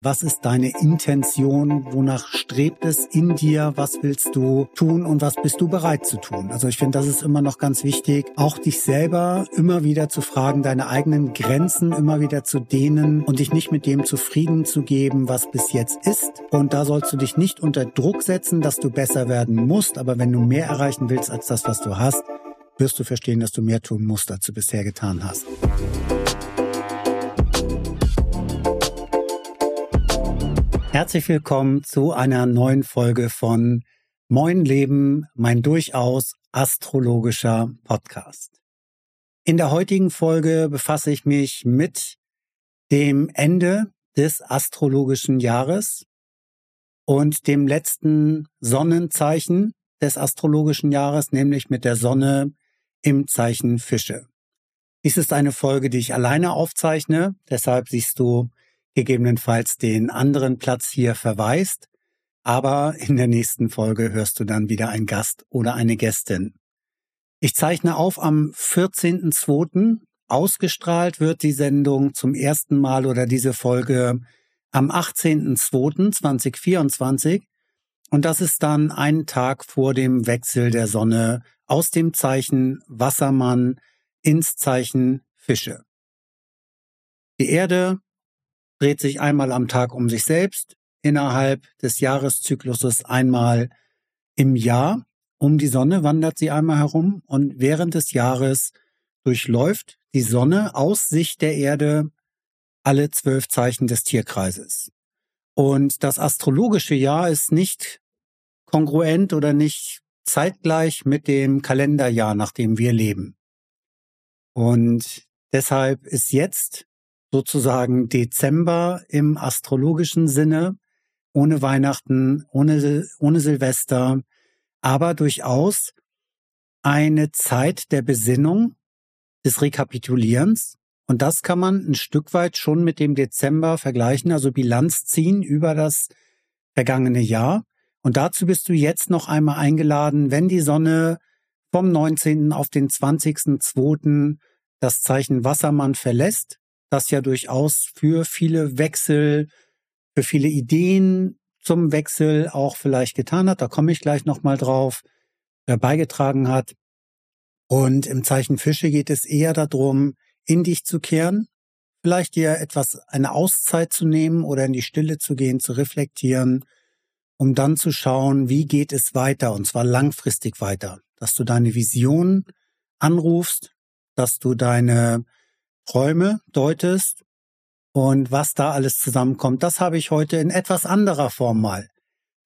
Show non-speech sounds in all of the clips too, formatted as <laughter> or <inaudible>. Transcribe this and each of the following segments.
Was ist deine Intention? Wonach strebt es in dir? Was willst du tun und was bist du bereit zu tun? Also ich finde, das ist immer noch ganz wichtig, auch dich selber immer wieder zu fragen, deine eigenen Grenzen immer wieder zu dehnen und dich nicht mit dem zufrieden zu geben, was bis jetzt ist. Und da sollst du dich nicht unter Druck setzen, dass du besser werden musst. Aber wenn du mehr erreichen willst als das, was du hast, wirst du verstehen, dass du mehr tun musst, als du bisher getan hast. Herzlich willkommen zu einer neuen Folge von Moin Leben, mein durchaus astrologischer Podcast. In der heutigen Folge befasse ich mich mit dem Ende des astrologischen Jahres und dem letzten Sonnenzeichen des astrologischen Jahres, nämlich mit der Sonne im Zeichen Fische. Dies ist eine Folge, die ich alleine aufzeichne, deshalb siehst du gegebenenfalls den anderen Platz hier verweist. Aber in der nächsten Folge hörst du dann wieder einen Gast oder eine Gästin. Ich zeichne auf am 14.02. Ausgestrahlt wird die Sendung zum ersten Mal oder diese Folge am 18.02.2024. Und das ist dann ein Tag vor dem Wechsel der Sonne aus dem Zeichen Wassermann ins Zeichen Fische. Die Erde dreht sich einmal am Tag um sich selbst, innerhalb des Jahreszykluses einmal im Jahr. Um die Sonne wandert sie einmal herum und während des Jahres durchläuft die Sonne aus Sicht der Erde alle zwölf Zeichen des Tierkreises. Und das astrologische Jahr ist nicht kongruent oder nicht zeitgleich mit dem Kalenderjahr, nach dem wir leben. Und deshalb ist jetzt sozusagen Dezember im astrologischen Sinne, ohne Weihnachten, ohne, ohne Silvester, aber durchaus eine Zeit der Besinnung, des Rekapitulierens. Und das kann man ein Stück weit schon mit dem Dezember vergleichen, also Bilanz ziehen über das vergangene Jahr. Und dazu bist du jetzt noch einmal eingeladen, wenn die Sonne vom 19. auf den 20.02. das Zeichen Wassermann verlässt, das ja durchaus für viele Wechsel, für viele Ideen zum Wechsel auch vielleicht getan hat. Da komme ich gleich nochmal drauf, äh, beigetragen hat. Und im Zeichen Fische geht es eher darum, in dich zu kehren, vielleicht dir etwas, eine Auszeit zu nehmen oder in die Stille zu gehen, zu reflektieren, um dann zu schauen, wie geht es weiter und zwar langfristig weiter, dass du deine Vision anrufst, dass du deine Träume deutest und was da alles zusammenkommt, das habe ich heute in etwas anderer Form mal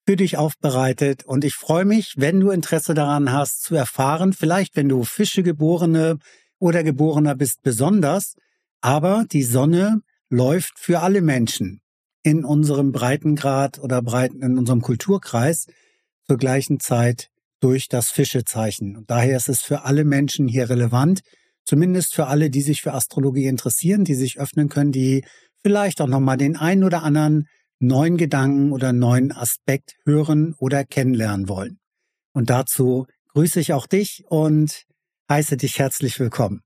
für dich aufbereitet. Und ich freue mich, wenn du Interesse daran hast zu erfahren, vielleicht wenn du Fische geborene oder geborener bist besonders, aber die Sonne läuft für alle Menschen in unserem Breitengrad oder Breiten, in unserem Kulturkreis zur gleichen Zeit durch das Fischezeichen. Und daher ist es für alle Menschen hier relevant, Zumindest für alle, die sich für Astrologie interessieren, die sich öffnen können, die vielleicht auch nochmal den einen oder anderen neuen Gedanken oder neuen Aspekt hören oder kennenlernen wollen. Und dazu grüße ich auch dich und heiße dich herzlich willkommen.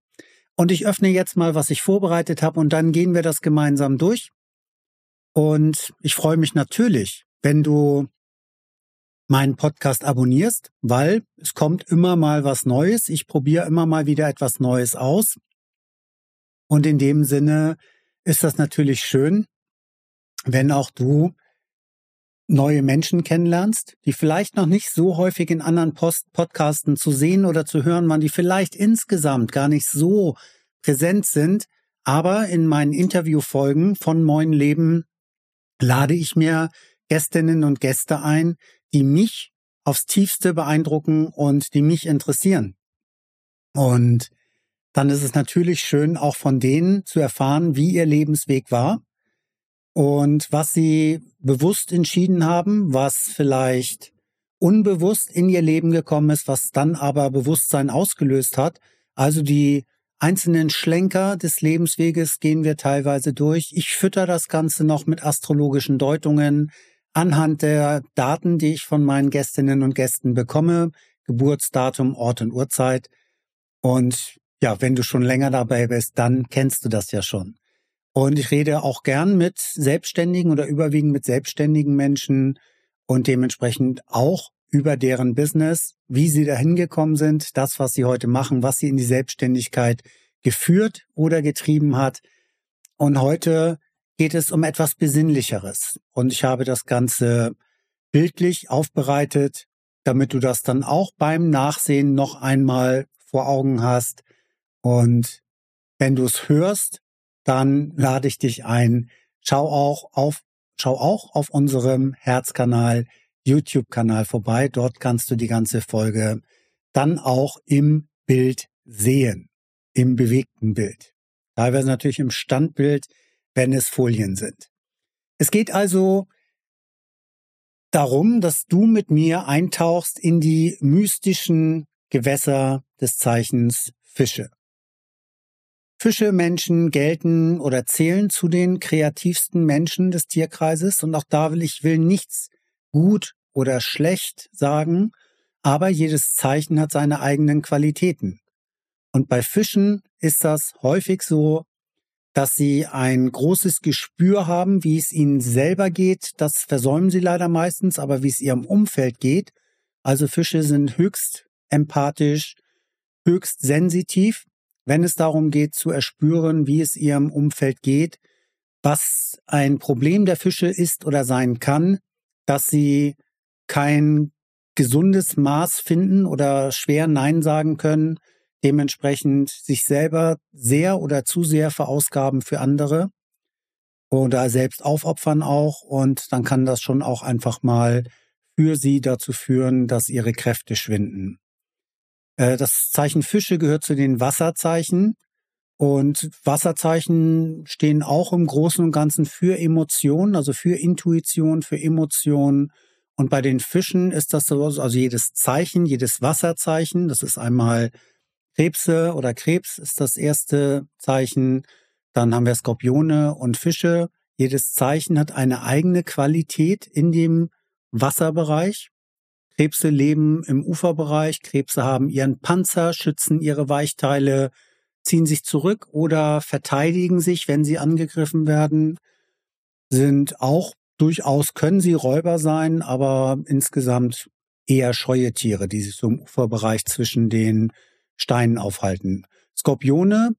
Und ich öffne jetzt mal, was ich vorbereitet habe und dann gehen wir das gemeinsam durch. Und ich freue mich natürlich, wenn du meinen Podcast abonnierst, weil es kommt immer mal was Neues. Ich probiere immer mal wieder etwas Neues aus. Und in dem Sinne ist das natürlich schön, wenn auch du neue Menschen kennenlernst, die vielleicht noch nicht so häufig in anderen Post Podcasten zu sehen oder zu hören waren, die vielleicht insgesamt gar nicht so präsent sind. Aber in meinen Interviewfolgen von Moin Leben lade ich mir Gästinnen und Gäste ein, die mich aufs tiefste beeindrucken und die mich interessieren. Und dann ist es natürlich schön, auch von denen zu erfahren, wie ihr Lebensweg war und was sie bewusst entschieden haben, was vielleicht unbewusst in ihr Leben gekommen ist, was dann aber Bewusstsein ausgelöst hat. Also die einzelnen Schlenker des Lebensweges gehen wir teilweise durch. Ich fütter das Ganze noch mit astrologischen Deutungen, anhand der Daten, die ich von meinen Gästinnen und Gästen bekomme, Geburtsdatum, Ort und Uhrzeit. Und ja, wenn du schon länger dabei bist, dann kennst du das ja schon. Und ich rede auch gern mit Selbstständigen oder überwiegend mit selbstständigen Menschen und dementsprechend auch über deren Business, wie sie dahin gekommen sind, das, was sie heute machen, was sie in die Selbstständigkeit geführt oder getrieben hat. Und heute geht es um etwas Besinnlicheres. Und ich habe das Ganze bildlich aufbereitet, damit du das dann auch beim Nachsehen noch einmal vor Augen hast. Und wenn du es hörst, dann lade ich dich ein. Schau auch auf, schau auch auf unserem Herzkanal, YouTube-Kanal vorbei. Dort kannst du die ganze Folge dann auch im Bild sehen, im bewegten Bild. Teilweise natürlich im Standbild, wenn es Folien sind. Es geht also darum, dass du mit mir eintauchst in die mystischen Gewässer des Zeichens Fische. Fische Menschen gelten oder zählen zu den kreativsten Menschen des Tierkreises und auch da will ich will nichts gut oder schlecht sagen, aber jedes Zeichen hat seine eigenen Qualitäten. Und bei Fischen ist das häufig so, dass sie ein großes Gespür haben, wie es ihnen selber geht. Das versäumen sie leider meistens, aber wie es ihrem Umfeld geht. Also Fische sind höchst empathisch, höchst sensitiv, wenn es darum geht zu erspüren, wie es ihrem Umfeld geht. Was ein Problem der Fische ist oder sein kann, dass sie kein gesundes Maß finden oder schwer Nein sagen können, dementsprechend sich selber sehr oder zu sehr verausgaben für andere oder selbst aufopfern auch und dann kann das schon auch einfach mal für sie dazu führen, dass ihre Kräfte schwinden. Äh, das Zeichen Fische gehört zu den Wasserzeichen und Wasserzeichen stehen auch im Großen und Ganzen für Emotionen, also für Intuition, für Emotionen. Und bei den Fischen ist das so, also jedes Zeichen, jedes Wasserzeichen, das ist einmal Krebse oder Krebs ist das erste Zeichen. Dann haben wir Skorpione und Fische. Jedes Zeichen hat eine eigene Qualität in dem Wasserbereich. Krebse leben im Uferbereich. Krebse haben ihren Panzer, schützen ihre Weichteile, ziehen sich zurück oder verteidigen sich, wenn sie angegriffen werden. Sind auch durchaus können sie Räuber sein, aber insgesamt eher scheue Tiere, die sich so im Uferbereich zwischen den Steinen aufhalten. Skorpione,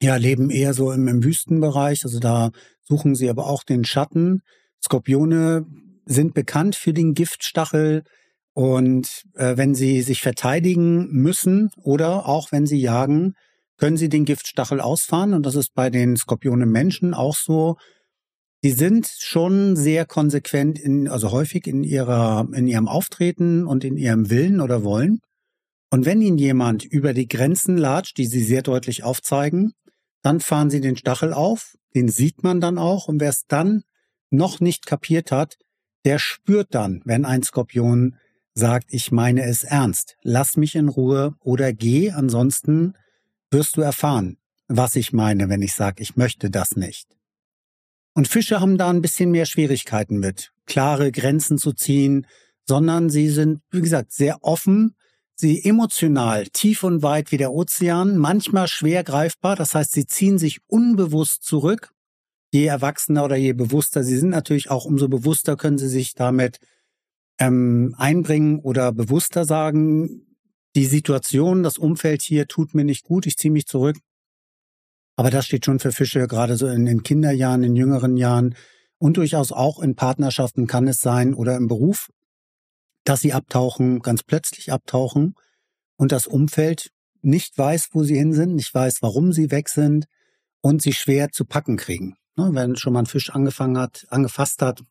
ja, leben eher so im, im Wüstenbereich, also da suchen sie aber auch den Schatten. Skorpione sind bekannt für den Giftstachel und äh, wenn sie sich verteidigen müssen oder auch wenn sie jagen, können sie den Giftstachel ausfahren und das ist bei den Skorpionen Menschen auch so. Die sind schon sehr konsequent in, also häufig in ihrer, in ihrem Auftreten und in ihrem Willen oder Wollen. Und wenn Ihnen jemand über die Grenzen latscht, die Sie sehr deutlich aufzeigen, dann fahren Sie den Stachel auf, den sieht man dann auch. Und wer es dann noch nicht kapiert hat, der spürt dann, wenn ein Skorpion sagt, ich meine es ernst, lass mich in Ruhe oder geh, ansonsten wirst du erfahren, was ich meine, wenn ich sage, ich möchte das nicht. Und Fische haben da ein bisschen mehr Schwierigkeiten mit, klare Grenzen zu ziehen, sondern sie sind, wie gesagt, sehr offen sie emotional tief und weit wie der Ozean, manchmal schwer greifbar. Das heißt, sie ziehen sich unbewusst zurück. Je erwachsener oder je bewusster sie sind, natürlich auch umso bewusster können sie sich damit ähm, einbringen oder bewusster sagen, die Situation, das Umfeld hier tut mir nicht gut, ich ziehe mich zurück. Aber das steht schon für Fische, gerade so in den Kinderjahren, in jüngeren Jahren und durchaus auch in Partnerschaften kann es sein oder im Beruf dass sie abtauchen, ganz plötzlich abtauchen und das Umfeld nicht weiß, wo sie hin sind, nicht weiß, warum sie weg sind und sie schwer zu packen kriegen. Ne, wenn schon mal ein Fisch angefangen hat, angefasst hat,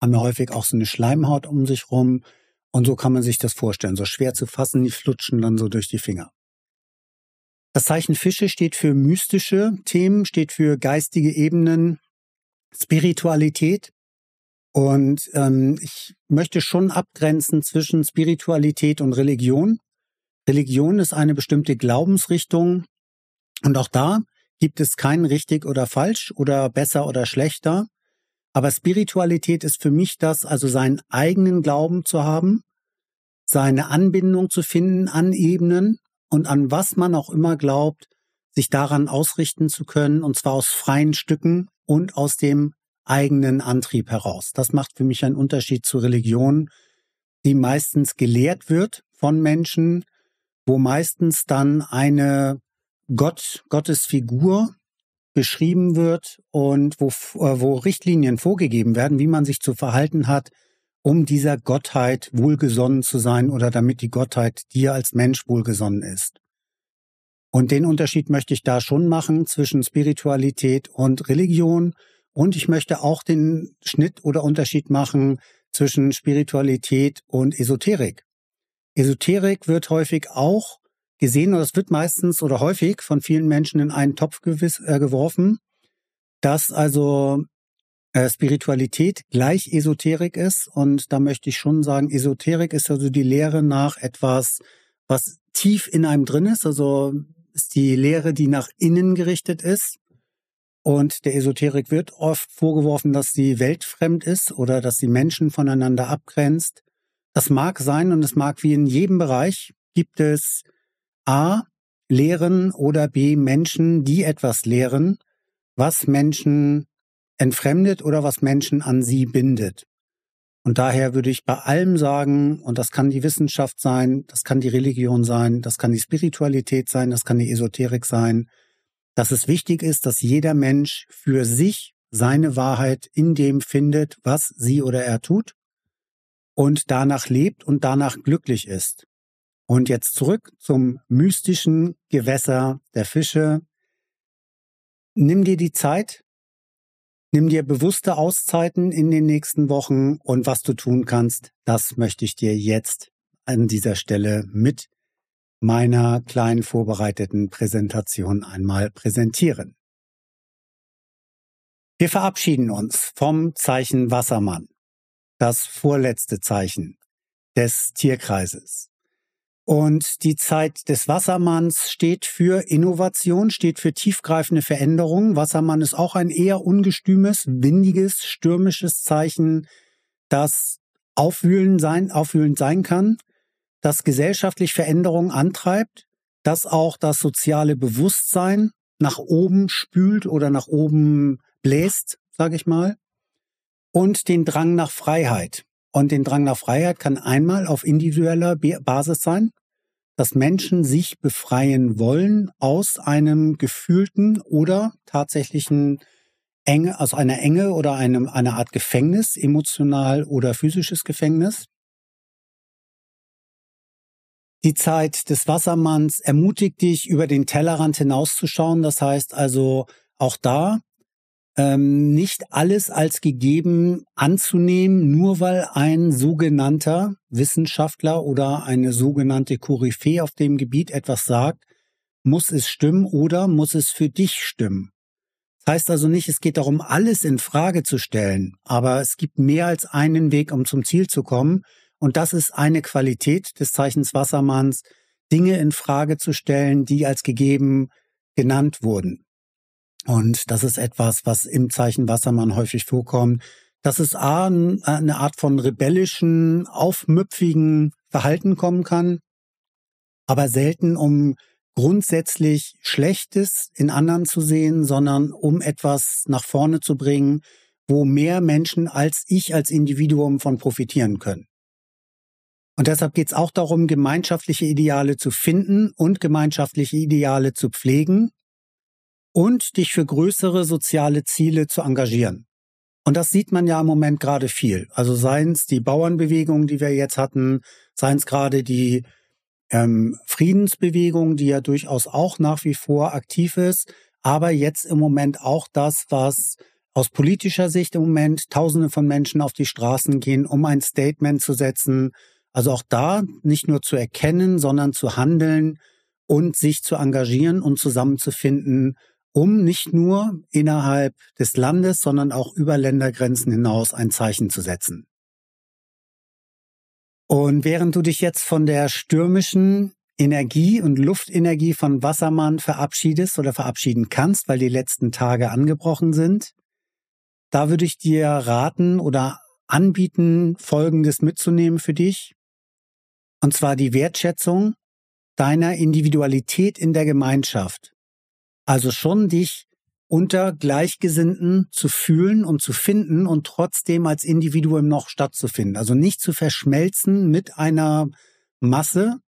haben wir häufig auch so eine Schleimhaut um sich rum und so kann man sich das vorstellen. So schwer zu fassen, die flutschen dann so durch die Finger. Das Zeichen Fische steht für mystische Themen, steht für geistige Ebenen, Spiritualität. Und ähm, ich möchte schon abgrenzen zwischen Spiritualität und Religion. Religion ist eine bestimmte Glaubensrichtung und auch da gibt es kein richtig oder falsch oder besser oder schlechter. Aber Spiritualität ist für mich das, also seinen eigenen Glauben zu haben, seine Anbindung zu finden an Ebenen und an was man auch immer glaubt, sich daran ausrichten zu können, und zwar aus freien Stücken und aus dem eigenen Antrieb heraus. Das macht für mich einen Unterschied zur Religion, die meistens gelehrt wird von Menschen, wo meistens dann eine Gott, Gottes Figur beschrieben wird und wo, äh, wo Richtlinien vorgegeben werden, wie man sich zu verhalten hat, um dieser Gottheit wohlgesonnen zu sein oder damit die Gottheit dir als Mensch wohlgesonnen ist. Und den Unterschied möchte ich da schon machen zwischen Spiritualität und Religion. Und ich möchte auch den Schnitt oder Unterschied machen zwischen Spiritualität und Esoterik. Esoterik wird häufig auch gesehen, oder es wird meistens oder häufig von vielen Menschen in einen Topf gewiss, äh, geworfen, dass also äh, Spiritualität gleich Esoterik ist. Und da möchte ich schon sagen, Esoterik ist also die Lehre nach etwas, was tief in einem drin ist, also ist die Lehre, die nach innen gerichtet ist. Und der Esoterik wird oft vorgeworfen, dass sie weltfremd ist oder dass sie Menschen voneinander abgrenzt. Das mag sein und es mag wie in jedem Bereich gibt es A, Lehren oder B, Menschen, die etwas lehren, was Menschen entfremdet oder was Menschen an sie bindet. Und daher würde ich bei allem sagen, und das kann die Wissenschaft sein, das kann die Religion sein, das kann die Spiritualität sein, das kann die Esoterik sein, dass es wichtig ist, dass jeder Mensch für sich seine Wahrheit in dem findet, was sie oder er tut und danach lebt und danach glücklich ist. Und jetzt zurück zum mystischen Gewässer der Fische. Nimm dir die Zeit, Nimm dir bewusste Auszeiten in den nächsten Wochen und was du tun kannst, das möchte ich dir jetzt an dieser Stelle mit meiner kleinen vorbereiteten Präsentation einmal präsentieren. Wir verabschieden uns vom Zeichen Wassermann, das vorletzte Zeichen des Tierkreises. Und die Zeit des Wassermanns steht für Innovation, steht für tiefgreifende Veränderungen. Wassermann ist auch ein eher ungestümes, windiges, stürmisches Zeichen, das aufwühlend sein, aufwühlend sein kann, das gesellschaftlich Veränderungen antreibt, das auch das soziale Bewusstsein nach oben spült oder nach oben bläst, sage ich mal, und den Drang nach Freiheit. Und den Drang nach Freiheit kann einmal auf individueller Basis sein, dass Menschen sich befreien wollen aus einem gefühlten oder tatsächlichen Enge, aus einer Enge oder einem, einer Art Gefängnis, emotional oder physisches Gefängnis. Die Zeit des Wassermanns ermutigt dich, über den Tellerrand hinauszuschauen. Das heißt also, auch da ähm, nicht alles als gegeben anzunehmen, nur weil ein sogenannter Wissenschaftler oder eine sogenannte Koryphäe auf dem Gebiet etwas sagt, muss es stimmen oder muss es für dich stimmen. Das heißt also nicht, es geht darum, alles in Frage zu stellen, aber es gibt mehr als einen Weg, um zum Ziel zu kommen. Und das ist eine Qualität des Zeichens Wassermanns, Dinge in Frage zu stellen, die als gegeben genannt wurden. Und das ist etwas, was im Zeichen Wassermann häufig vorkommt. Dass es A, eine Art von rebellischen, aufmüpfigen Verhalten kommen kann, aber selten um grundsätzlich Schlechtes in anderen zu sehen, sondern um etwas nach vorne zu bringen, wo mehr Menschen als ich als Individuum von profitieren können. Und deshalb geht es auch darum, gemeinschaftliche Ideale zu finden und gemeinschaftliche Ideale zu pflegen und dich für größere soziale Ziele zu engagieren. Und das sieht man ja im Moment gerade viel. Also seien es die Bauernbewegung, die wir jetzt hatten, seien es gerade die ähm, Friedensbewegung, die ja durchaus auch nach wie vor aktiv ist, aber jetzt im Moment auch das, was aus politischer Sicht im Moment Tausende von Menschen auf die Straßen gehen, um ein Statement zu setzen. Also auch da nicht nur zu erkennen, sondern zu handeln und sich zu engagieren und zusammenzufinden, um nicht nur innerhalb des Landes, sondern auch über Ländergrenzen hinaus ein Zeichen zu setzen. Und während du dich jetzt von der stürmischen Energie und Luftenergie von Wassermann verabschiedest oder verabschieden kannst, weil die letzten Tage angebrochen sind, da würde ich dir raten oder anbieten, Folgendes mitzunehmen für dich. Und zwar die Wertschätzung deiner Individualität in der Gemeinschaft Also schon dich unter Gleichgesinnten zu fühlen und zu finden und trotzdem als Individuum noch stattzufinden. Also nicht zu verschmelzen mit einer Masse,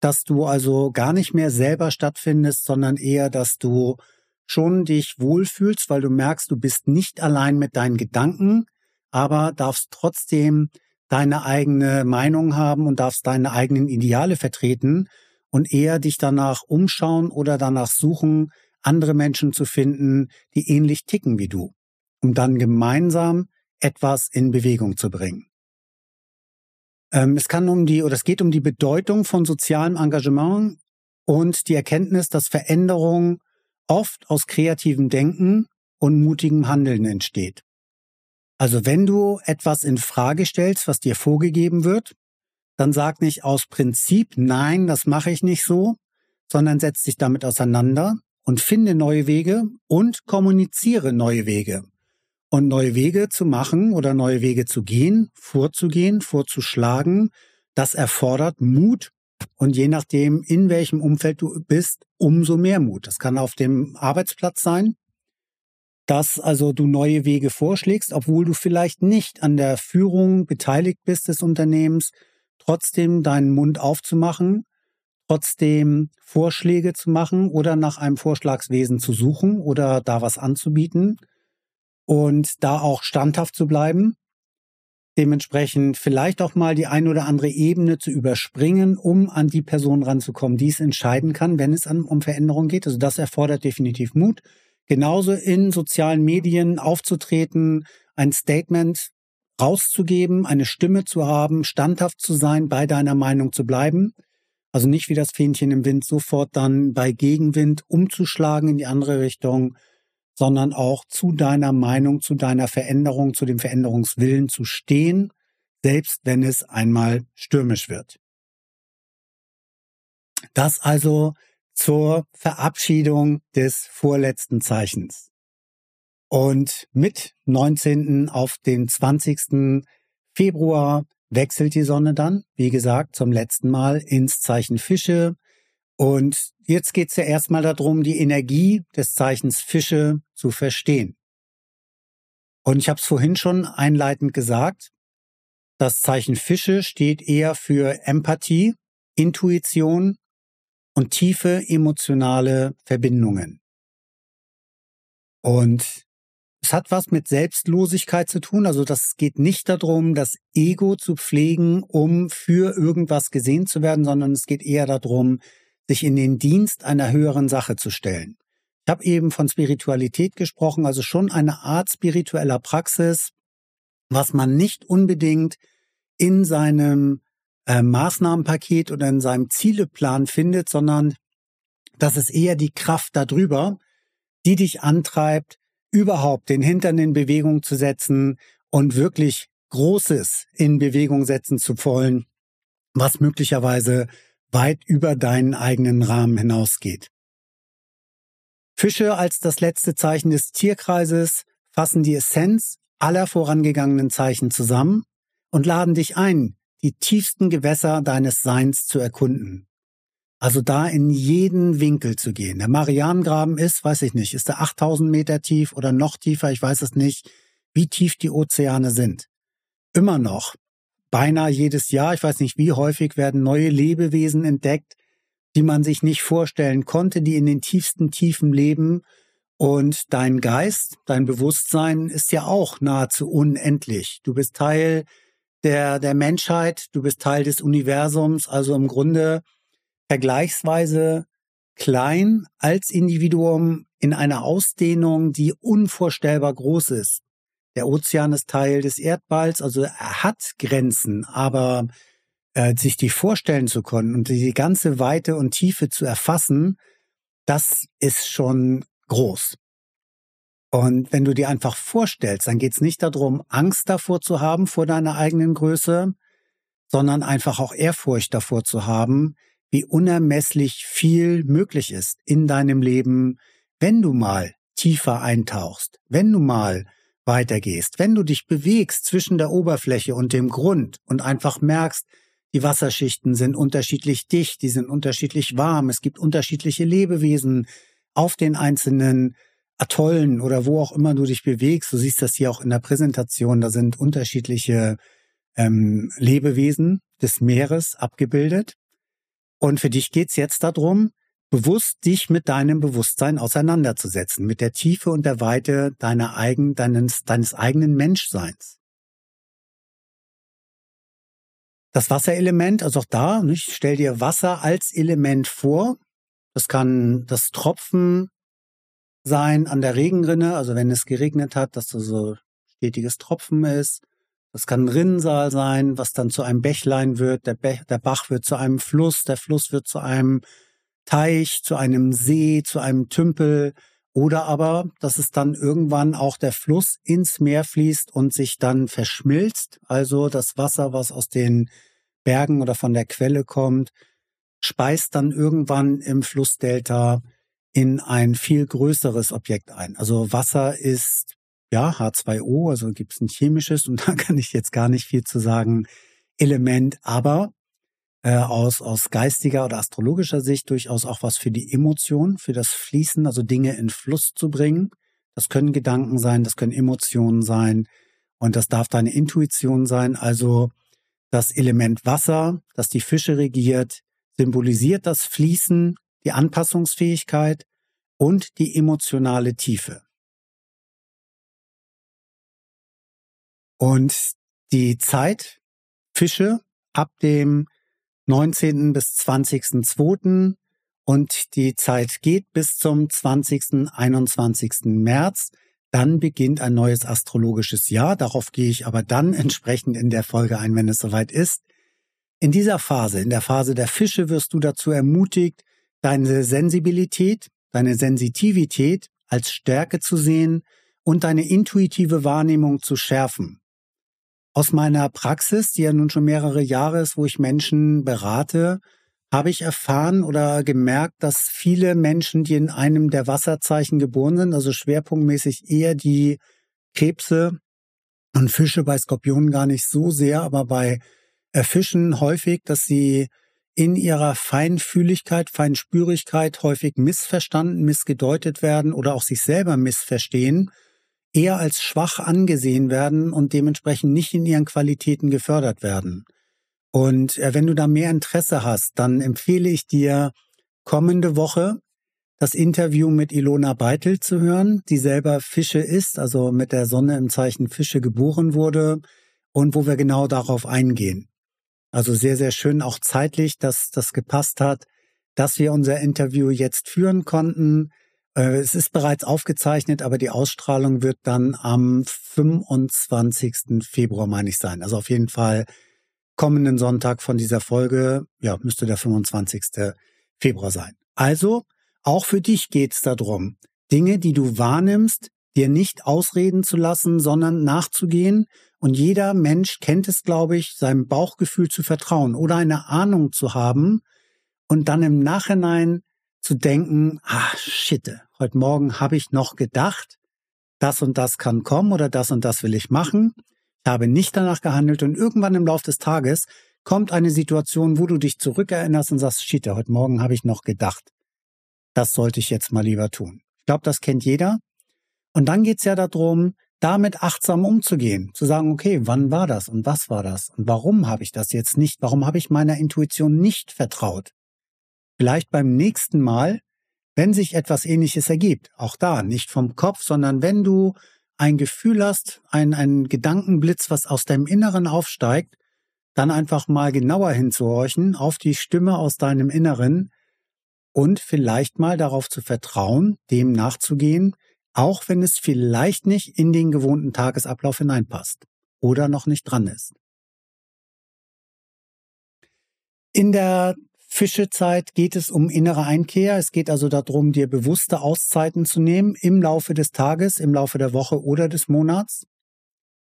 dass du also gar nicht mehr selber stattfindest, sondern eher, dass du schon dich wohlfühlst, weil du merkst, du bist nicht allein mit deinen Gedanken, aber darfst trotzdem deine eigene Meinung haben und darfst deine eigenen Ideale vertreten und eher dich danach umschauen oder danach suchen, andere Menschen zu finden, die ähnlich ticken wie du, um dann gemeinsam etwas in Bewegung zu bringen. Ähm, es kann um die, oder es geht um die Bedeutung von sozialem Engagement und die Erkenntnis, dass Veränderung oft aus kreativem Denken und mutigem Handeln entsteht. Also wenn du etwas in Frage stellst, was dir vorgegeben wird, dann sag nicht aus Prinzip, nein, das mache ich nicht so, sondern setz dich damit auseinander und finde neue Wege und kommuniziere neue Wege. Und neue Wege zu machen oder neue Wege zu gehen, vorzugehen, vorzuschlagen, das erfordert Mut und je nachdem, in welchem Umfeld du bist, umso mehr Mut. Das kann auf dem Arbeitsplatz sein, dass also du neue Wege vorschlägst, obwohl du vielleicht nicht an der Führung beteiligt bist des Unternehmens, trotzdem deinen Mund aufzumachen, trotzdem Vorschläge zu machen oder nach einem Vorschlagswesen zu suchen oder da was anzubieten und da auch standhaft zu bleiben. Dementsprechend vielleicht auch mal die ein oder andere Ebene zu überspringen, um an die Person ranzukommen, die es entscheiden kann, wenn es um Veränderung geht. Also das erfordert definitiv Mut genauso in sozialen Medien aufzutreten, ein Statement rauszugeben, eine Stimme zu haben, standhaft zu sein, bei deiner Meinung zu bleiben. Also nicht wie das Fähnchen im Wind sofort dann bei Gegenwind umzuschlagen in die andere Richtung, sondern auch zu deiner Meinung, zu deiner Veränderung, zu dem Veränderungswillen zu stehen, selbst wenn es einmal stürmisch wird. Das also zur Verabschiedung des vorletzten Zeichens. Und mit 19. auf den 20. Februar wechselt die Sonne dann, wie gesagt, zum letzten Mal ins Zeichen Fische. Und jetzt geht es ja erstmal darum, die Energie des Zeichens Fische zu verstehen. Und ich habe es vorhin schon einleitend gesagt, das Zeichen Fische steht eher für Empathie, Intuition, und tiefe emotionale Verbindungen. Und es hat was mit Selbstlosigkeit zu tun. Also das geht nicht darum, das Ego zu pflegen, um für irgendwas gesehen zu werden, sondern es geht eher darum, sich in den Dienst einer höheren Sache zu stellen. Ich habe eben von Spiritualität gesprochen, also schon eine Art spiritueller Praxis, was man nicht unbedingt in seinem äh, Maßnahmenpaket oder in seinem Zieleplan findet, sondern das ist eher die Kraft darüber, die dich antreibt, überhaupt den Hintern in Bewegung zu setzen und wirklich Großes in Bewegung setzen zu wollen, was möglicherweise weit über deinen eigenen Rahmen hinausgeht. Fische als das letzte Zeichen des Tierkreises fassen die Essenz aller vorangegangenen Zeichen zusammen und laden dich ein, die tiefsten Gewässer deines Seins zu erkunden. Also da in jeden Winkel zu gehen. Der Marianengraben ist, weiß ich nicht, ist er 8000 Meter tief oder noch tiefer, ich weiß es nicht, wie tief die Ozeane sind. Immer noch, beinahe jedes Jahr, ich weiß nicht wie häufig, werden neue Lebewesen entdeckt, die man sich nicht vorstellen konnte, die in den tiefsten Tiefen leben. Und dein Geist, dein Bewusstsein ist ja auch nahezu unendlich. Du bist Teil der, der Menschheit, du bist Teil des Universums, also im Grunde vergleichsweise klein als Individuum in einer Ausdehnung, die unvorstellbar groß ist. Der Ozean ist Teil des Erdballs, also er hat Grenzen, aber äh, sich die vorstellen zu können und die ganze Weite und Tiefe zu erfassen, das ist schon groß. Und wenn du dir einfach vorstellst, dann geht es nicht darum, Angst davor zu haben vor deiner eigenen Größe, sondern einfach auch Ehrfurcht davor zu haben, wie unermesslich viel möglich ist in deinem Leben, wenn du mal tiefer eintauchst, wenn du mal weitergehst, wenn du dich bewegst zwischen der Oberfläche und dem Grund und einfach merkst, die Wasserschichten sind unterschiedlich dicht, die sind unterschiedlich warm, es gibt unterschiedliche Lebewesen, auf den einzelnen Atollen oder wo auch immer du dich bewegst. Du siehst das hier auch in der Präsentation. Da sind unterschiedliche ähm, Lebewesen des Meeres abgebildet. Und für dich geht's jetzt darum, bewusst dich mit deinem Bewusstsein auseinanderzusetzen, mit der Tiefe und der Weite deiner eigen, deines, deines eigenen Menschseins. Das Wasserelement, also auch da, nicht, stell dir Wasser als Element vor. Das kann das Tropfen sein an der Regenrinne, also wenn es geregnet hat, dass da so stetiges Tropfen ist. Das kann ein Rinnsal sein, was dann zu einem Bächlein wird. Der, Be der Bach wird zu einem Fluss, der Fluss wird zu einem Teich, zu einem See, zu einem Tümpel. Oder aber, dass es dann irgendwann auch der Fluss ins Meer fließt und sich dann verschmilzt. Also das Wasser, was aus den Bergen oder von der Quelle kommt, speist dann irgendwann im Flussdelta in ein viel größeres Objekt ein. Also Wasser ist ja H2O, also gibt es ein chemisches und <laughs> da kann ich jetzt gar nicht viel zu sagen, Element, aber äh, aus, aus geistiger oder astrologischer Sicht durchaus auch was für die Emotion, für das Fließen, also Dinge in Fluss zu bringen. Das können Gedanken sein, das können Emotionen sein und das darf deine Intuition sein. Also das Element Wasser, das die Fische regiert, symbolisiert das Fließen, die Anpassungsfähigkeit und die emotionale Tiefe. Und die Zeit, Fische ab dem 19. bis 20.02. und die Zeit geht bis zum 20. 21. März. Dann beginnt ein neues astrologisches Jahr. Darauf gehe ich aber dann entsprechend in der Folge ein, wenn es soweit ist. In dieser Phase, in der Phase der Fische, wirst du dazu ermutigt, deine Sensibilität, deine Sensitivität als Stärke zu sehen und deine intuitive Wahrnehmung zu schärfen. Aus meiner Praxis, die ja nun schon mehrere Jahre ist, wo ich Menschen berate, habe ich erfahren oder gemerkt, dass viele Menschen, die in einem der Wasserzeichen geboren sind, also schwerpunktmäßig eher die Krebse und Fische bei Skorpionen gar nicht so sehr, aber bei Fischen häufig, dass sie in ihrer Feinfühligkeit, Feinspürigkeit häufig missverstanden, missgedeutet werden oder auch sich selber missverstehen eher als schwach angesehen werden und dementsprechend nicht in ihren Qualitäten gefördert werden. Und äh, wenn du da mehr Interesse hast, dann empfehle ich dir kommende Woche das Interview mit Ilona Beitel zu hören, die selber Fische ist, also mit der Sonne im Zeichen Fische geboren wurde und wo wir genau darauf eingehen. Also sehr, sehr schön auch zeitlich, dass das gepasst hat, dass wir unser Interview jetzt führen konnten. Äh, es ist bereits aufgezeichnet, aber die Ausstrahlung wird dann am 25. Februar, meine ich, sein. Also auf jeden Fall kommenden Sonntag von dieser Folge, ja, müsste der 25. Februar sein. Also, auch für dich geht es darum, Dinge, die du wahrnimmst, dir nicht ausreden zu lassen, sondern nachzugehen. Und jeder Mensch kennt es, glaube ich, seinem Bauchgefühl zu vertrauen oder eine Ahnung zu haben und dann im Nachhinein zu denken, ah, shit, heute Morgen habe ich noch gedacht, das und das kann kommen oder das und das will ich machen. Ich habe nicht danach gehandelt und irgendwann im Laufe des Tages kommt eine Situation, wo du dich zurückerinnerst und sagst, shit, heute Morgen habe ich noch gedacht. Das sollte ich jetzt mal lieber tun. Ich glaube, das kennt jeder. Und dann geht's ja darum, damit achtsam umzugehen, zu sagen, okay, wann war das und was war das und warum habe ich das jetzt nicht, warum habe ich meiner Intuition nicht vertraut? Vielleicht beim nächsten Mal, wenn sich etwas Ähnliches ergibt, auch da nicht vom Kopf, sondern wenn du ein Gefühl hast, ein, ein Gedankenblitz, was aus deinem Inneren aufsteigt, dann einfach mal genauer hinzuhorchen auf die Stimme aus deinem Inneren und vielleicht mal darauf zu vertrauen, dem nachzugehen, auch wenn es vielleicht nicht in den gewohnten Tagesablauf hineinpasst oder noch nicht dran ist. In der Fischezeit geht es um innere Einkehr. Es geht also darum, dir bewusste Auszeiten zu nehmen im Laufe des Tages, im Laufe der Woche oder des Monats.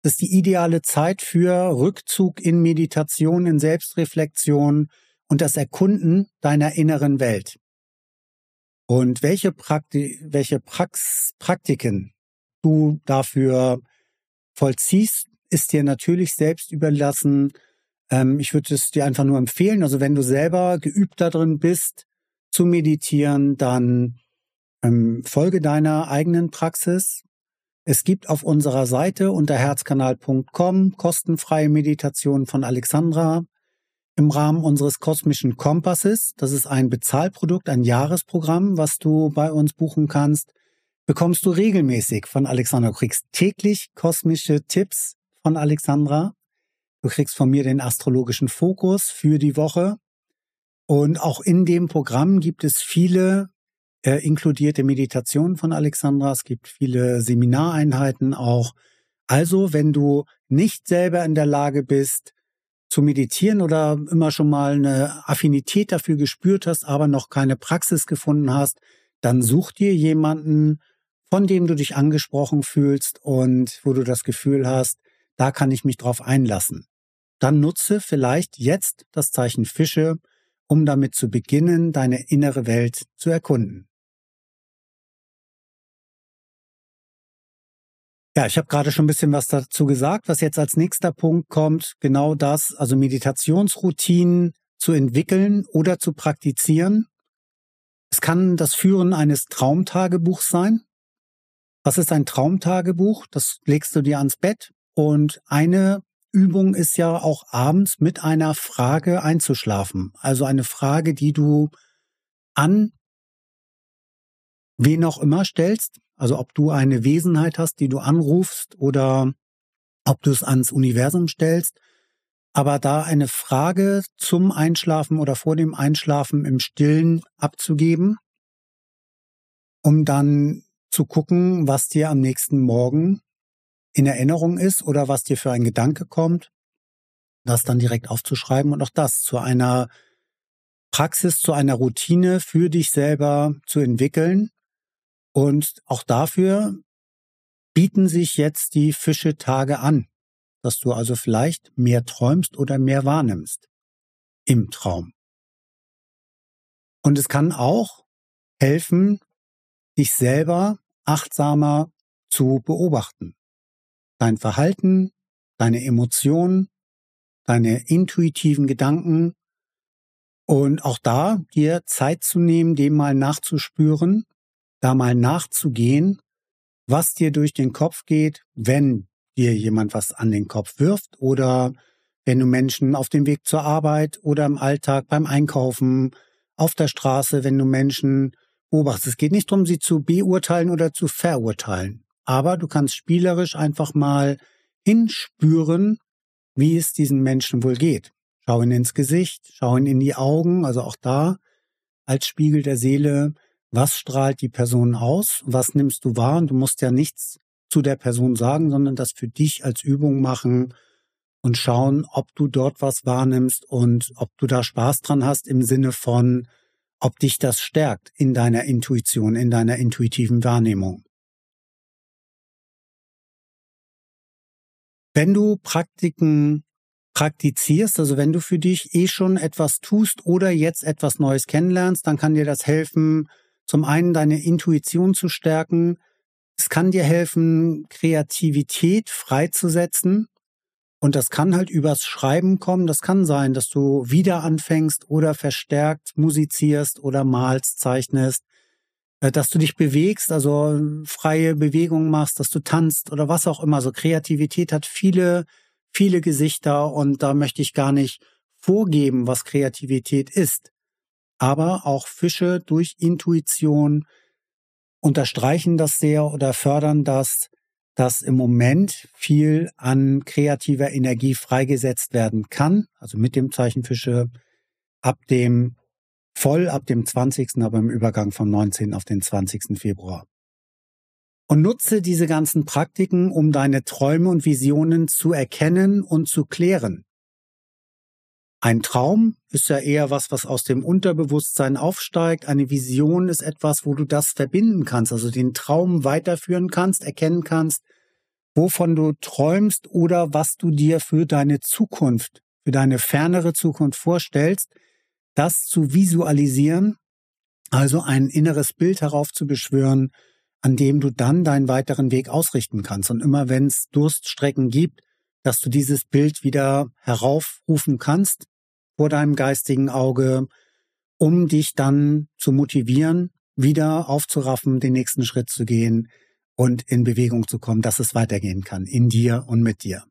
Das ist die ideale Zeit für Rückzug in Meditation, in Selbstreflexion und das Erkunden deiner inneren Welt. Und welche, Prakti welche Prax Praktiken du dafür vollziehst, ist dir natürlich selbst überlassen. Ähm, ich würde es dir einfach nur empfehlen. Also wenn du selber geübt darin bist, zu meditieren, dann Ähm, folge deiner eigenen Praxis. Es gibt auf unserer Seite unter herzkanal.com kostenfreie Meditationen von Alexandra im Rahmen unseres kosmischen Kompasses. Das ist ein Bezahlprodukt, ein Jahresprogramm, was du bei uns buchen kannst. Bekommst du regelmäßig von Alexandra. Du kriegst täglich kosmische Tipps von Alexandra. Du kriegst von mir den astrologischen Fokus für die Woche. Und auch in dem Programm gibt es viele äh, inkludierte Meditationen von Alexandra. Es gibt viele Seminareinheiten auch. Also, wenn du nicht selber in der Lage bist, zu meditieren oder immer schon mal eine Affinität dafür gespürt hast, aber noch keine Praxis gefunden hast, dann such dir jemanden, von dem du dich angesprochen fühlst und wo du das Gefühl hast, da kann ich mich drauf einlassen. Dann nutze vielleicht jetzt das Zeichen Fische, um damit zu beginnen, deine innere Welt zu erkunden. Ja, ich habe gerade schon ein bisschen was dazu gesagt, was jetzt als nächster Punkt kommt. Genau das, also Meditationsroutinen zu entwickeln oder zu praktizieren. Es kann das Führen eines Traumtagebuchs sein. Was ist ein Traumtagebuch? Das legst du dir ans Bett und eine Übung ist ja auch abends mit einer Frage einzuschlafen. Also eine Frage, die du an wen auch immer stellst, also ob du eine Wesenheit hast, die du anrufst oder ob du es ans Universum stellst. Aber da eine Frage zum Einschlafen oder vor dem Einschlafen im Stillen abzugeben, um dann zu gucken, was dir am nächsten Morgen in Erinnerung ist oder was dir für ein Gedanke kommt, das dann direkt aufzuschreiben und auch das zu einer Praxis, zu einer Routine für dich selber zu entwickeln, und auch dafür bieten sich jetzt die Fische-Tage an, dass du also vielleicht mehr träumst oder mehr wahrnimmst im Traum. Und es kann auch helfen, dich selber achtsamer zu beobachten. Dein Verhalten, deine Emotionen, deine intuitiven Gedanken und auch da dir Zeit zu nehmen, dem mal nachzuspüren da mal nachzugehen, was dir durch den Kopf geht, wenn dir jemand was an den Kopf wirft oder wenn du Menschen auf dem Weg zur Arbeit oder im Alltag beim Einkaufen, auf der Straße, wenn du Menschen beobachtest. Es geht nicht darum, sie zu beurteilen oder zu verurteilen. Aber du kannst spielerisch einfach mal hinspüren, wie es diesen Menschen wohl geht. Schau ihn ins Gesicht, schau ihn in die Augen, also auch da als Spiegel der Seele was strahlt die Person aus, was nimmst du wahr und du musst ja nichts zu der Person sagen, sondern das für dich als Übung machen und schauen, ob du dort was wahrnimmst und ob du da Spaß dran hast im Sinne von, ob dich das stärkt in deiner Intuition, in deiner intuitiven Wahrnehmung. Wenn du Praktiken praktizierst, also wenn du für dich eh schon etwas tust oder jetzt etwas Neues kennenlernst, dann kann dir das helfen, zum einen deine Intuition zu stärken. Es kann dir helfen, Kreativität freizusetzen. Und das kann halt übers Schreiben kommen. Das kann sein, dass du wieder anfängst oder verstärkt musizierst oder malst, zeichnest, äh, dass du dich bewegst, also freie Bewegungen machst, dass du tanzt oder was auch immer. So Kreativität hat viele, viele Gesichter und da möchte ich gar nicht vorgeben, was Kreativität ist aber auch Fische durch Intuition unterstreichen das sehr oder fördern das, dass im Moment viel an kreativer Energie freigesetzt werden kann. Also mit dem Zeichen Fische ab dem voll ab dem 20., aber im Übergang vom 19. auf den 20. Februar. Und nutze diese ganzen Praktiken, um deine Träume und Visionen zu erkennen und zu klären. Ein Traum ist ja eher was, was aus dem Unterbewusstsein aufsteigt. Eine Vision ist etwas, wo du das verbinden kannst, also den Traum weiterführen kannst, erkennen kannst, wovon du träumst oder was du dir für deine Zukunft, für deine fernere Zukunft vorstellst, das zu visualisieren, also ein inneres Bild heraufzubeschwören, an dem du dann deinen weiteren Weg ausrichten kannst. Und immer wenn es Durststrecken gibt, dass du dieses Bild wieder heraufrufen kannst vor deinem geistigen Auge, um dich dann zu motivieren, wieder aufzuraffen, den nächsten Schritt zu gehen und in Bewegung zu kommen, dass es weitergehen kann, in dir und mit dir.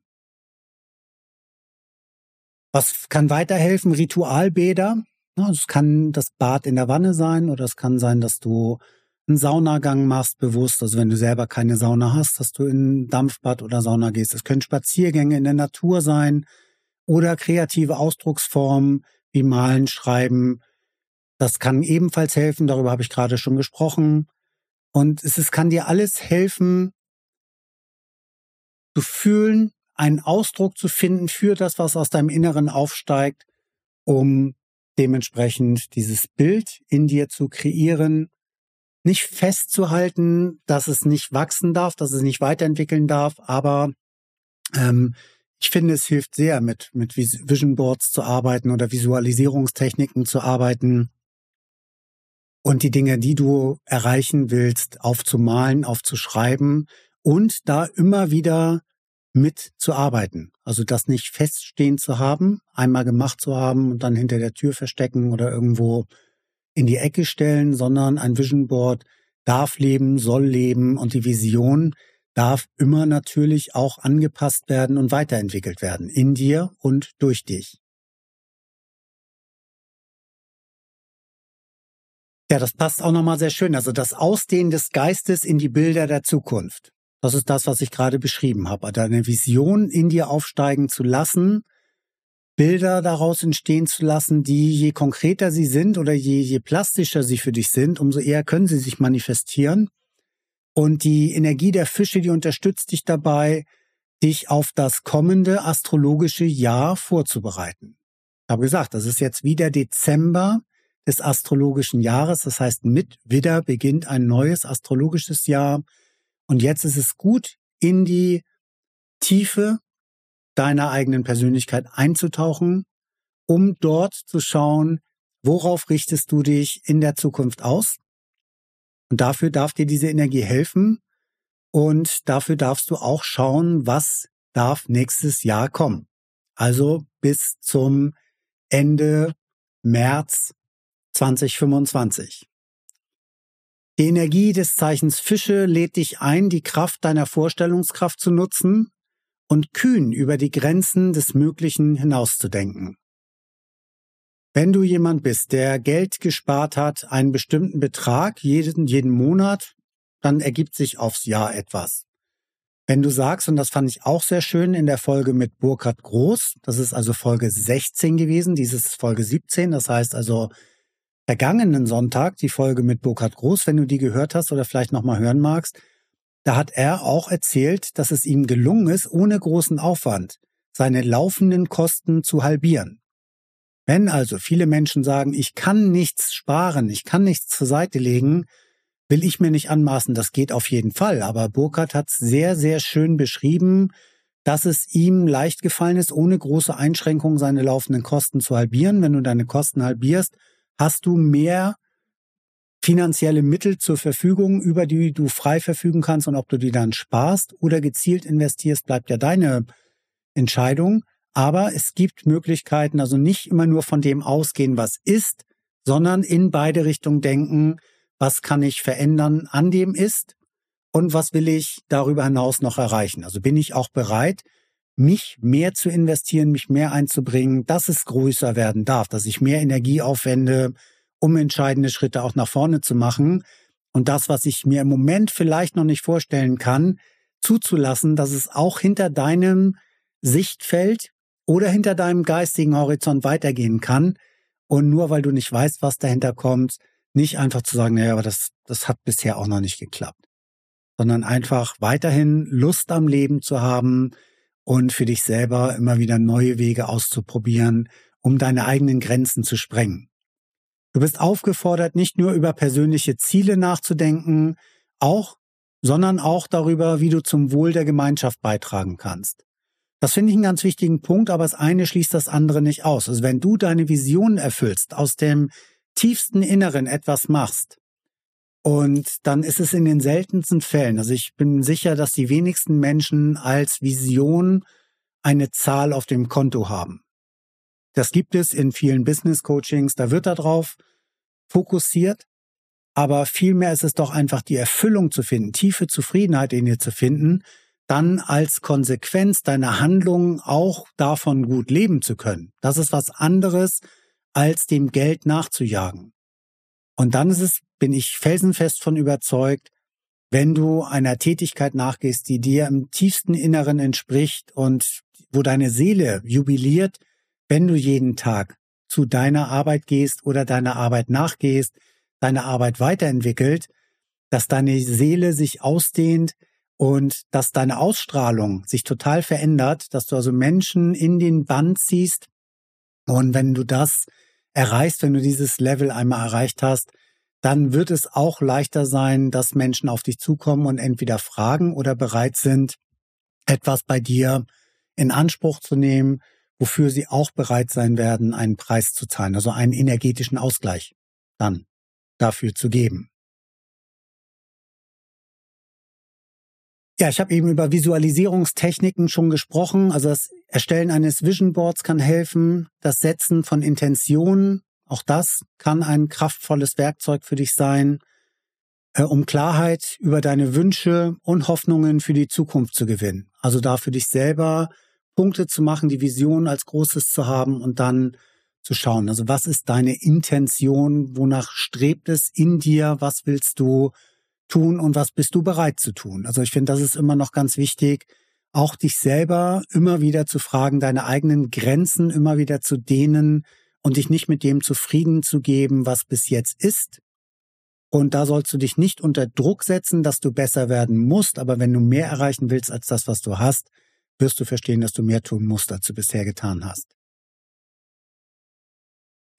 Was kann weiterhelfen? Ritualbäder. Es kann das Bad in der Wanne sein oder es kann sein, dass du einen Saunagang machst bewusst. Also wenn du selber keine Sauna hast, dass du in Dampfbad oder Sauna gehst. Es können Spaziergänge in der Natur sein oder kreative Ausdrucksformen wie Malen, Schreiben. Das kann ebenfalls helfen. Darüber habe ich gerade schon gesprochen. Und es, es kann dir alles helfen, zu fühlen, einen Ausdruck zu finden für das, was aus deinem Inneren aufsteigt, um dementsprechend dieses Bild in dir zu kreieren, nicht festzuhalten, dass es nicht wachsen darf, dass es nicht weiterentwickeln darf, aber ähm, ich finde, es hilft sehr, mit, mit Vision Boards zu arbeiten oder Visualisierungstechniken zu arbeiten und die Dinge, die du erreichen willst, aufzumalen, aufzuschreiben und da immer wieder mitzuarbeiten. Also das nicht feststehen zu haben, einmal gemacht zu haben und dann hinter der Tür verstecken oder irgendwo in die Ecke stellen, sondern ein Vision Board darf leben, soll leben und die Vision darf immer natürlich auch angepasst werden und weiterentwickelt werden in dir und durch dich. Ja, das passt auch nochmal sehr schön. Also das Ausdehnen des Geistes in die Bilder der Zukunft. Das ist das, was ich gerade beschrieben habe. Deine Vision in dir aufsteigen zu lassen, Bilder daraus entstehen zu lassen, die je konkreter sie sind oder je, je plastischer sie für dich sind, umso eher können sie sich manifestieren. Und die Energie der Fische, die unterstützt dich dabei, dich auf das kommende astrologische Jahr vorzubereiten. Ich habe gesagt, das ist jetzt wieder Dezember des astrologischen Jahres. Das heißt, mit Widder beginnt ein neues astrologisches Jahr. Und jetzt ist es gut, in die Tiefe deiner eigenen Persönlichkeit einzutauchen, um dort zu schauen, worauf richtest du dich in der Zukunft aus. Und dafür darf dir diese Energie helfen. Und dafür darfst du auch schauen, was darf nächstes Jahr kommen. Also bis zum Ende März 2025. Die Energie des Zeichens Fische lädt dich ein, die Kraft deiner Vorstellungskraft zu nutzen und kühn über die Grenzen des Möglichen hinauszudenken. Wenn du jemand bist, der Geld gespart hat, einen bestimmten Betrag jeden, jeden Monat, dann ergibt sich aufs Jahr etwas. Wenn du sagst, und das fand ich auch sehr schön in der Folge mit Burkhard Groß, das ist also Folge 16 gewesen, dieses ist Folge 17, das heißt also vergangenen Sonntag, die Folge mit Burkhard Groß, wenn du die gehört hast oder vielleicht nochmal hören magst, da hat er auch erzählt, dass es ihm gelungen ist, ohne großen Aufwand seine laufenden Kosten zu halbieren. Wenn also viele Menschen sagen, ich kann nichts sparen, ich kann nichts zur Seite legen, will ich mir nicht anmaßen, das geht auf jeden Fall. Aber Burkhardt hat sehr, sehr schön beschrieben, dass es ihm leicht gefallen ist, ohne große Einschränkungen seine laufenden Kosten zu halbieren. Wenn du deine Kosten halbierst, hast du mehr finanzielle Mittel zur Verfügung, über die du frei verfügen kannst und ob du die dann sparst oder gezielt investierst, bleibt ja deine Entscheidung. Aber es gibt Möglichkeiten, also nicht immer nur von dem ausgehen, was ist, sondern in beide Richtungen denken, was kann ich verändern an dem ist und was will ich darüber hinaus noch erreichen. Also bin ich auch bereit, mich mehr zu investieren, mich mehr einzubringen, dass es größer werden darf, dass ich mehr Energie aufwende, um entscheidende Schritte auch nach vorne zu machen. Und das, was ich mir im Moment vielleicht noch nicht vorstellen kann, zuzulassen, dass es auch hinter deinem Sichtfeld oder hinter deinem geistigen Horizont weitergehen kann. Und nur weil du nicht weißt, was dahinter kommt, nicht einfach zu sagen, naja, aber das, das hat bisher auch noch nicht geklappt. Sondern einfach weiterhin Lust am Leben zu haben, und für dich selber immer wieder neue Wege auszuprobieren, um deine eigenen Grenzen zu sprengen. Du bist aufgefordert, nicht nur über persönliche Ziele nachzudenken, auch, sondern auch darüber, wie du zum Wohl der Gemeinschaft beitragen kannst. Das finde ich einen ganz wichtigen Punkt, aber das eine schließt das andere nicht aus. Also wenn du deine Vision erfüllst, aus dem tiefsten Inneren etwas machst, und dann ist es in den seltensten Fällen, also ich bin sicher, dass die wenigsten Menschen als Vision eine Zahl auf dem Konto haben. Das gibt es in vielen Business Coachings, da wird darauf fokussiert. aber vielmehr ist es doch einfach die Erfüllung zu finden, tiefe Zufriedenheit in dir zu finden, dann als Konsequenz deiner Handlungen auch davon gut leben zu können. Das ist was anderes, als dem Geld nachzujagen. Und dann ist es, bin ich felsenfest von überzeugt, wenn du einer Tätigkeit nachgehst, die dir im tiefsten Inneren entspricht und wo deine Seele jubiliert, wenn du jeden Tag zu deiner Arbeit gehst oder deiner Arbeit nachgehst, deine Arbeit weiterentwickelt, dass deine Seele sich ausdehnt und dass deine Ausstrahlung sich total verändert, dass du also Menschen in den Band ziehst. Und wenn du das erreichst, wenn du dieses Level einmal erreicht hast, dann wird es auch leichter sein, dass Menschen auf dich zukommen und entweder fragen oder bereit sind, etwas bei dir in Anspruch zu nehmen, wofür sie auch bereit sein werden, einen Preis zu zahlen, also einen energetischen Ausgleich dann dafür zu geben. Ja, ich habe eben über Visualisierungstechniken schon gesprochen. Also das Erstellen eines Vision Boards kann helfen, das Setzen von Intentionen, auch das kann ein kraftvolles Werkzeug für dich sein, äh, um Klarheit über deine Wünsche und Hoffnungen für die Zukunft zu gewinnen. Also da für dich selber Punkte zu machen, die Vision als Großes zu haben und dann zu schauen. Also was ist deine Intention? Wonach strebt es in dir? Was willst du tun und was bist du bereit zu tun? Also ich finde, das ist immer noch ganz wichtig, auch dich selber immer wieder zu fragen, deine eigenen Grenzen immer wieder zu dehnen und dich nicht mit dem zufrieden zu geben, was bis jetzt ist. Und da sollst du dich nicht unter Druck setzen, dass du besser werden musst, aber wenn du mehr erreichen willst als das, was du hast, wirst du verstehen, dass du mehr tun musst, als du bisher getan hast.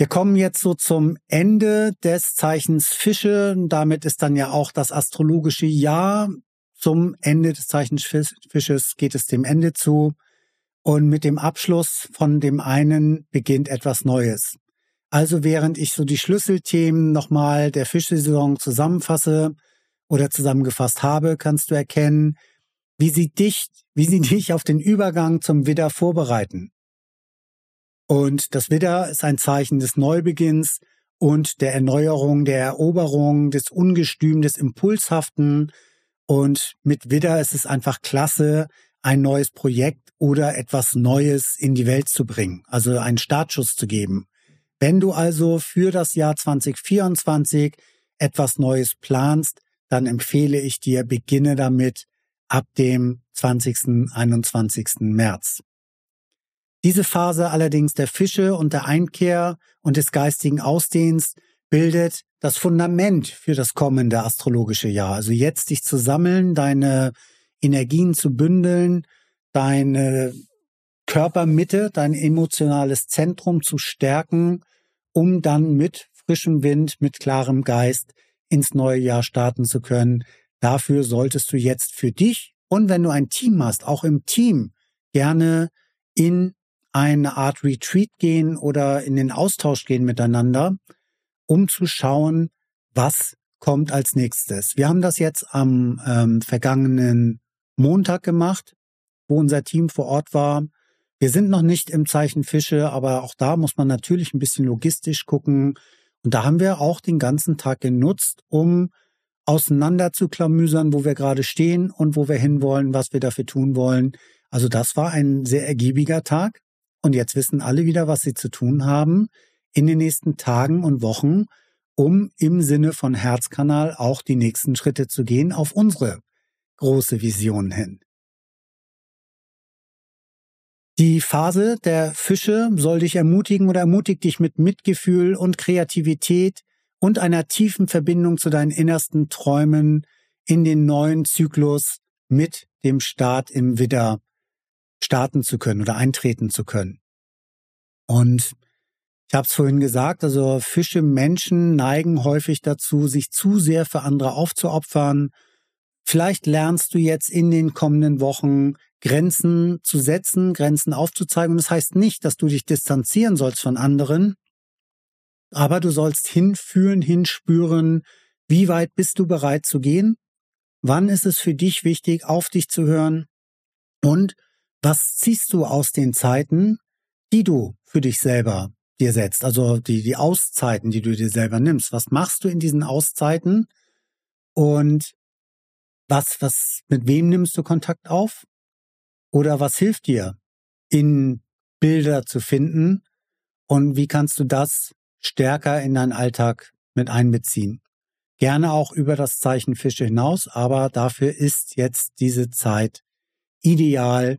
Wir kommen jetzt so zum Ende des Zeichens Fische. Damit ist dann ja auch das astrologische Jahr zum Ende des Zeichens Fisches geht es dem Ende zu. Und mit dem Abschluss von dem einen beginnt etwas Neues. Also während ich so die Schlüsselthemen nochmal der Fischsaison zusammenfasse oder zusammengefasst habe, kannst du erkennen, wie sie dich, wie sie <laughs> dich auf den Übergang zum Widder vorbereiten. Und das Widder ist ein Zeichen des Neubeginns und der Erneuerung, der Eroberung, des Ungestüm, des Impulshaften. Und mit Widder ist es einfach klasse, ein neues Projekt oder etwas Neues in die Welt zu bringen, also einen Startschuss zu geben. Wenn du also für das Jahr 2024 etwas Neues planst, dann empfehle ich dir, beginne damit ab dem 20. 21. März. Diese Phase allerdings der Fische und der Einkehr und des geistigen Ausdehns bildet das Fundament für das kommende astrologische Jahr. Also jetzt dich zu sammeln, deine Energien zu bündeln, deine Körpermitte, dein emotionales Zentrum zu stärken, um dann mit frischem Wind, mit klarem Geist ins neue Jahr starten zu können. Dafür solltest du jetzt für dich und wenn du ein Team hast, auch im Team gerne in eine Art Retreat gehen oder in den Austausch gehen miteinander, um zu schauen, was kommt als nächstes. Wir haben das jetzt am ähm, vergangenen Montag gemacht, wo unser Team vor Ort war. Wir sind noch nicht im Zeichen Fische, aber auch da muss man natürlich ein bisschen logistisch gucken. Und da haben wir auch den ganzen Tag genutzt, um auseinander zu klamüsern, wo wir gerade stehen und wo wir hinwollen, was wir dafür tun wollen. Also das war ein sehr ergiebiger Tag. Und jetzt wissen alle wieder, was sie zu tun haben in den nächsten Tagen und Wochen, um im Sinne von Herzkanal auch die nächsten Schritte zu gehen auf unsere große Vision hin. Die Phase der Fische soll dich ermutigen oder ermutigt dich mit Mitgefühl und Kreativität und einer tiefen Verbindung zu deinen innersten Träumen in den neuen Zyklus mit dem Start im Widder starten zu können oder eintreten zu können. Und ich habe es vorhin gesagt, also Fische Menschen neigen häufig dazu, sich zu sehr für andere aufzuopfern. Vielleicht lernst du jetzt in den kommenden Wochen Grenzen zu setzen, Grenzen aufzuzeigen. Und das heißt nicht, dass du dich distanzieren sollst von anderen, aber du sollst hinfühlen, hinspüren, wie weit bist du bereit zu gehen? Wann ist es für dich wichtig, auf dich zu hören? Und was ziehst du aus den Zeiten, die du für dich selber dir setzt, also die, die Auszeiten, die du dir selber nimmst. Was machst du in diesen Auszeiten? Und was, was, mit wem nimmst du Kontakt auf? Oder was hilft dir, in Bilder zu finden? Und wie kannst du das stärker in deinen Alltag mit einbeziehen? Gerne auch über das Zeichen Fische hinaus, aber dafür ist jetzt diese Zeit ideal,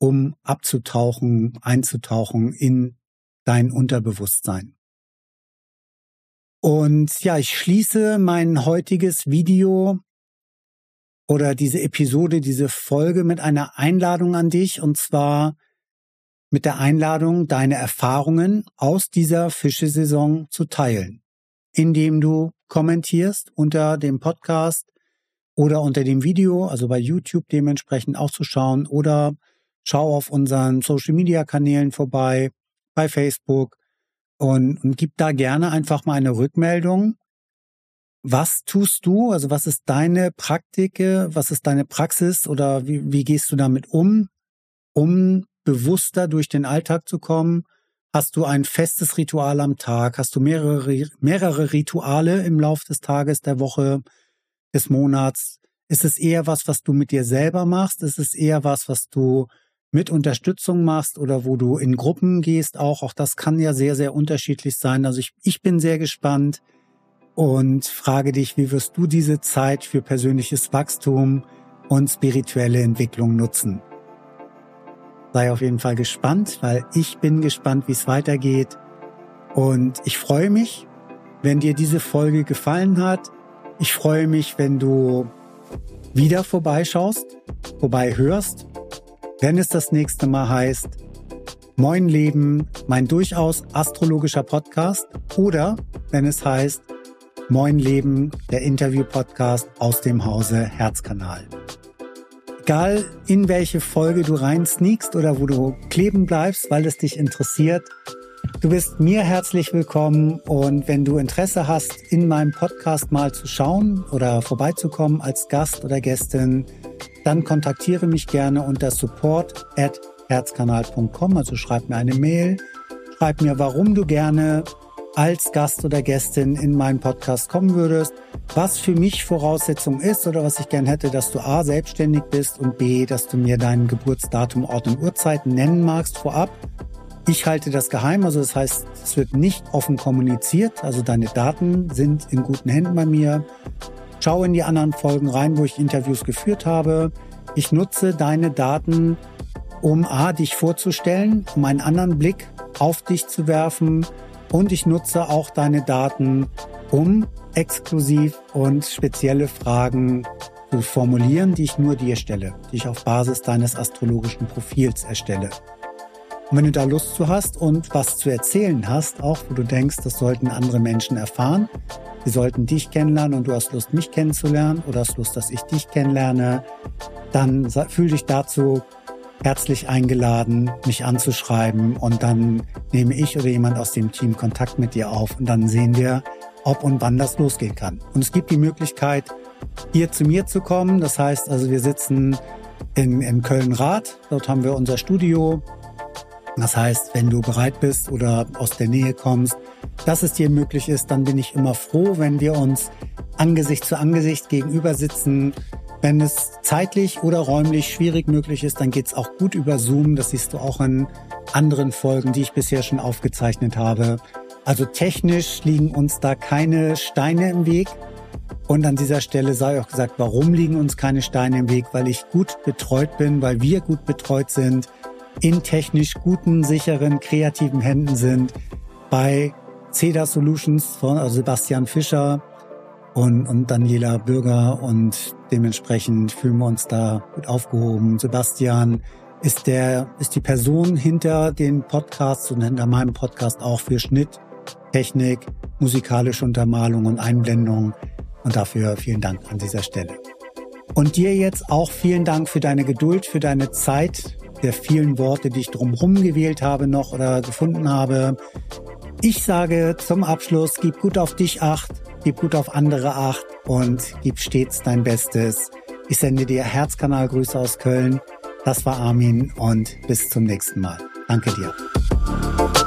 um abzutauchen, einzutauchen in dein Unterbewusstsein. Und ja, ich schließe mein heutiges Video oder diese Episode, diese Folge mit einer Einladung an dich und zwar mit der Einladung, deine Erfahrungen aus dieser Fischesaison zu teilen, indem du kommentierst unter dem Podcast oder unter dem Video, also bei YouTube dementsprechend auch zu schauen oder schau auf unseren Social Media Kanälen vorbei, bei Facebook und, und gib da gerne einfach mal eine Rückmeldung. Was tust du? Also was ist deine Praktike? Was ist deine Praxis oder wie, wie gehst du damit um, um bewusster durch den Alltag zu kommen? Hast du ein festes Ritual am Tag? Hast du mehrere, mehrere Rituale im Lauf des Tages, der Woche, des Monats? Ist es eher was, was du mit dir selber machst? Ist es eher was, was du mit Unterstützung machst oder wo du in Gruppen gehst auch? Auch das kann ja sehr, sehr unterschiedlich sein. Also ich, ich bin sehr gespannt und frage dich, wie wirst du diese Zeit für persönliches Wachstum und spirituelle Entwicklung nutzen? Sei auf jeden Fall gespannt, weil ich bin gespannt, wie es weitergeht. Und ich freue mich, wenn dir diese Folge gefallen hat. Ich freue mich, wenn du wieder vorbeischaust, vorbei hörst, wenn es das nächste Mal heißt Moin Leben, mein durchaus astrologischer Podcast oder wenn es heißt Moin Leben, der Interview-Podcast aus dem Hause Herzkanal. Egal in welche Folge du rein sneakst oder wo du kleben bleibst, weil es dich interessiert, du bist mir herzlich willkommen und wenn du Interesse hast, in meinem Podcast mal zu schauen oder vorbeizukommen als Gast oder Gästin, dann kontaktiere mich gerne unter support at herzkanal.com, also schreib mir eine Mail, schreib mir, warum du gerne als Gast oder Gästin in meinen Podcast kommen würdest, was für mich Voraussetzung ist oder was ich gern hätte, dass du A, selbstständig bist und B, dass du mir dein Geburtsdatum, Ort und Uhrzeit nennen magst vorab. Ich halte das geheim, also das heißt, es wird nicht offen kommuniziert, also deine Daten sind in guten Händen bei mir. Schau in die anderen Folgen rein, wo ich Interviews geführt habe. Ich nutze deine Daten, um A, dich vorzustellen, um einen anderen Blick auf dich zu werfen, und ich nutze auch deine Daten, um exklusiv und spezielle Fragen zu formulieren, die ich nur dir stelle, die ich auf Basis deines astrologischen Profils erstelle. Und wenn du da Lust zu hast und was zu erzählen hast, auch wo du denkst, das sollten andere Menschen erfahren, sie sollten dich kennenlernen und du hast Lust, mich kennenzulernen oder hast Lust, dass ich dich kennenlerne, dann fühl dich dazu herzlich eingeladen, mich anzuschreiben und dann nehme ich oder jemand aus dem Team Kontakt mit dir auf und dann sehen wir, ob und wann das losgehen kann. Und es gibt die Möglichkeit, hier zu mir zu kommen. Das heißt also, wir sitzen in, in Köln-Rath. Dort haben wir unser Studio. Das heißt, wenn du bereit bist oder aus der Nähe kommst, dass es dir möglich ist, dann bin ich immer froh, wenn wir uns Angesicht zu Angesicht gegenüber sitzen, wenn es zeitlich oder räumlich schwierig möglich ist, dann geht's auch gut über Zoom. Das siehst du auch in anderen Folgen, die ich bisher schon aufgezeichnet habe. Also technisch liegen uns da keine Steine im Weg. Und an dieser Stelle sei auch gesagt, warum liegen uns keine Steine im Weg? Weil ich gut betreut bin, weil wir gut betreut sind, in technisch guten, sicheren, kreativen Händen sind. Bei CEDA Solutions von also Sebastian Fischer, und, und Daniela Bürger und dementsprechend fühlen wir uns da gut aufgehoben. Sebastian ist der, ist die Person hinter den Podcasts und hinter meinem Podcast auch für Schnitt, Technik, musikalische Untermalung und Einblendung. Und dafür vielen Dank an dieser Stelle. Und dir jetzt auch vielen Dank für deine Geduld, für deine Zeit, der vielen Worte, die ich drumherum gewählt habe noch oder gefunden habe. Ich sage zum Abschluss, gib gut auf dich acht, gib gut auf andere acht und gib stets dein Bestes. Ich sende dir Herzkanalgrüße aus Köln. Das war Armin und bis zum nächsten Mal. Danke dir.